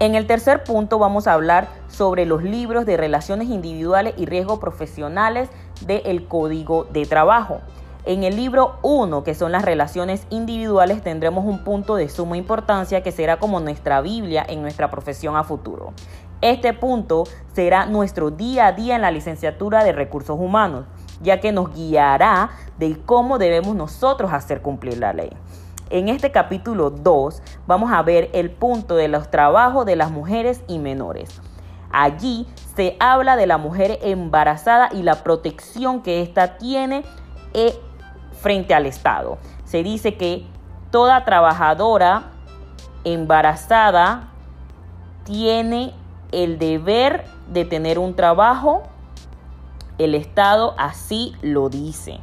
En el tercer punto vamos a hablar sobre los libros de relaciones individuales y riesgos profesionales del Código de Trabajo. En el libro 1, que son las relaciones individuales, tendremos un punto de suma importancia que será como nuestra Biblia en nuestra profesión a futuro. Este punto será nuestro día a día en la licenciatura de recursos humanos, ya que nos guiará de cómo debemos nosotros hacer cumplir la ley. En este capítulo 2 vamos a ver el punto de los trabajos de las mujeres y menores. Allí se habla de la mujer embarazada y la protección que ésta tiene eh, frente al Estado. Se dice que toda trabajadora embarazada tiene el deber de tener un trabajo. El Estado así lo dice.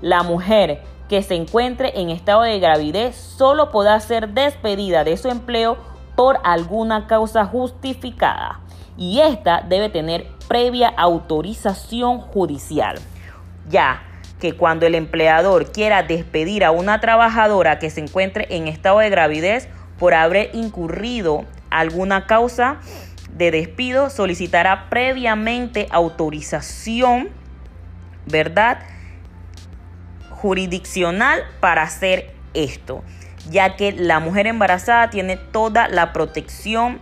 La mujer que se encuentre en estado de gravidez solo podrá ser despedida de su empleo por alguna causa justificada y esta debe tener previa autorización judicial. Ya que cuando el empleador quiera despedir a una trabajadora que se encuentre en estado de gravidez por haber incurrido alguna causa de despido, solicitará previamente autorización, ¿verdad? Jurisdiccional para hacer esto, ya que la mujer embarazada tiene toda la protección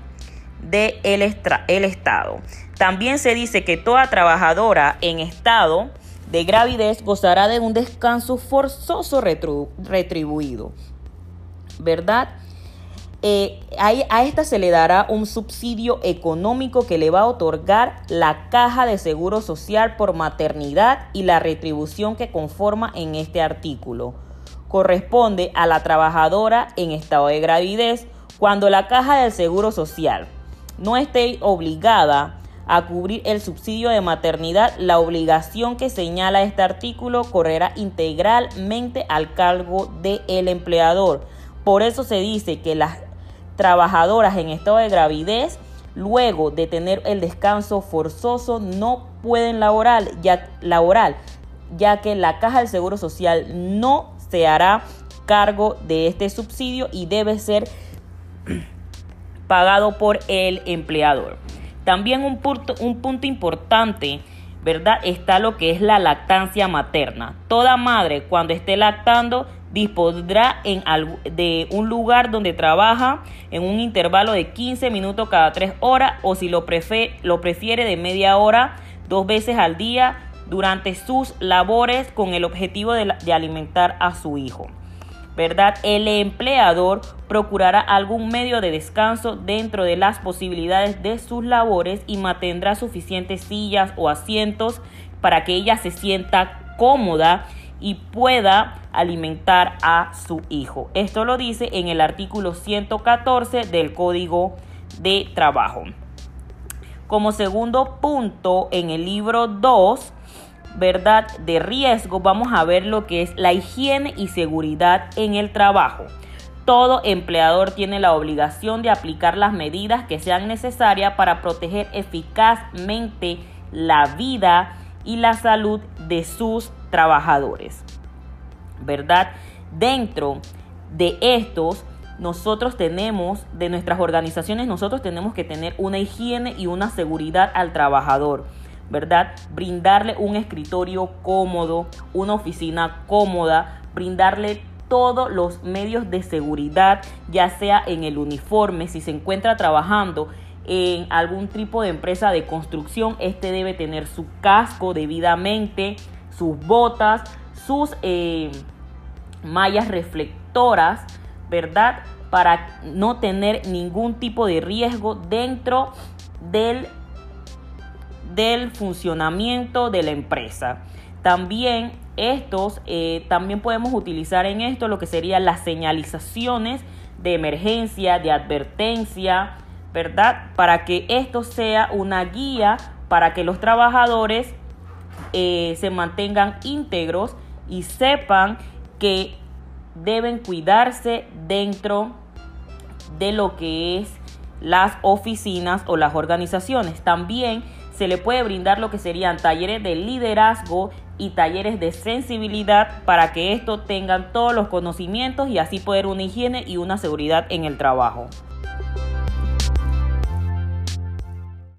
del el Estado. También se dice que toda trabajadora en estado de gravidez gozará de un descanso forzoso retribuido. ¿Verdad? Eh, a, esta se le dará un subsidio económico que le va a otorgar la caja de seguro social por maternidad y la retribución que conforma en este artículo. Corresponde a la trabajadora en estado de gravidez cuando la caja del seguro social no esté obligada a cubrir el subsidio de maternidad, la obligación que señala este artículo correrá integralmente al cargo del empleador. Por eso se dice que las trabajadoras en estado de gravidez, luego de tener el descanso forzoso, no pueden laborar, ya, laboral, ya que la caja del Seguro Social no se hará cargo de este subsidio y debe ser pagado por el empleador. También un punto, un punto importante, ¿verdad? Está lo que es la lactancia materna. Toda madre cuando esté lactando dispondrá en de un lugar donde trabaja en un intervalo de 15 minutos cada 3 horas o si lo, lo prefiere de media hora dos veces al día durante sus labores con el objetivo de alimentar a su hijo. ¿Verdad? El empleador procurará algún medio de descanso dentro de las posibilidades de sus labores y mantendrá suficientes sillas o asientos para que ella se sienta cómoda y pueda alimentar a su hijo. Esto lo dice en el artículo 114 del Código de Trabajo. Como segundo punto, en el libro 2 ¿verdad? De riesgo, vamos a ver lo que es la higiene y seguridad en el trabajo. Todo empleador tiene la obligación de aplicar las medidas que sean necesarias para proteger eficazmente la vida y la salud de sus trabajadores. ¿Verdad? Dentro de estos, nosotros tenemos, de nuestras organizaciones, nosotros tenemos que tener una higiene y una seguridad al trabajador. ¿Verdad? Brindarle un escritorio cómodo, una oficina cómoda, brindarle todos los medios de seguridad, ya sea en el uniforme, si se encuentra trabajando en algún tipo de empresa de construcción, este debe tener su casco debidamente, sus botas, sus eh, mallas reflectoras, ¿verdad? Para no tener ningún tipo de riesgo dentro del del funcionamiento de la empresa. También estos, eh, también podemos utilizar en esto lo que serían las señalizaciones de emergencia, de advertencia, ¿verdad? Para que esto sea una guía para que los trabajadores eh, se mantengan íntegros y sepan que deben cuidarse dentro de lo que es las oficinas o las organizaciones. También se le puede brindar lo que serían talleres de liderazgo y talleres de sensibilidad para que estos tengan todos los conocimientos y así poder una higiene y una seguridad en el trabajo.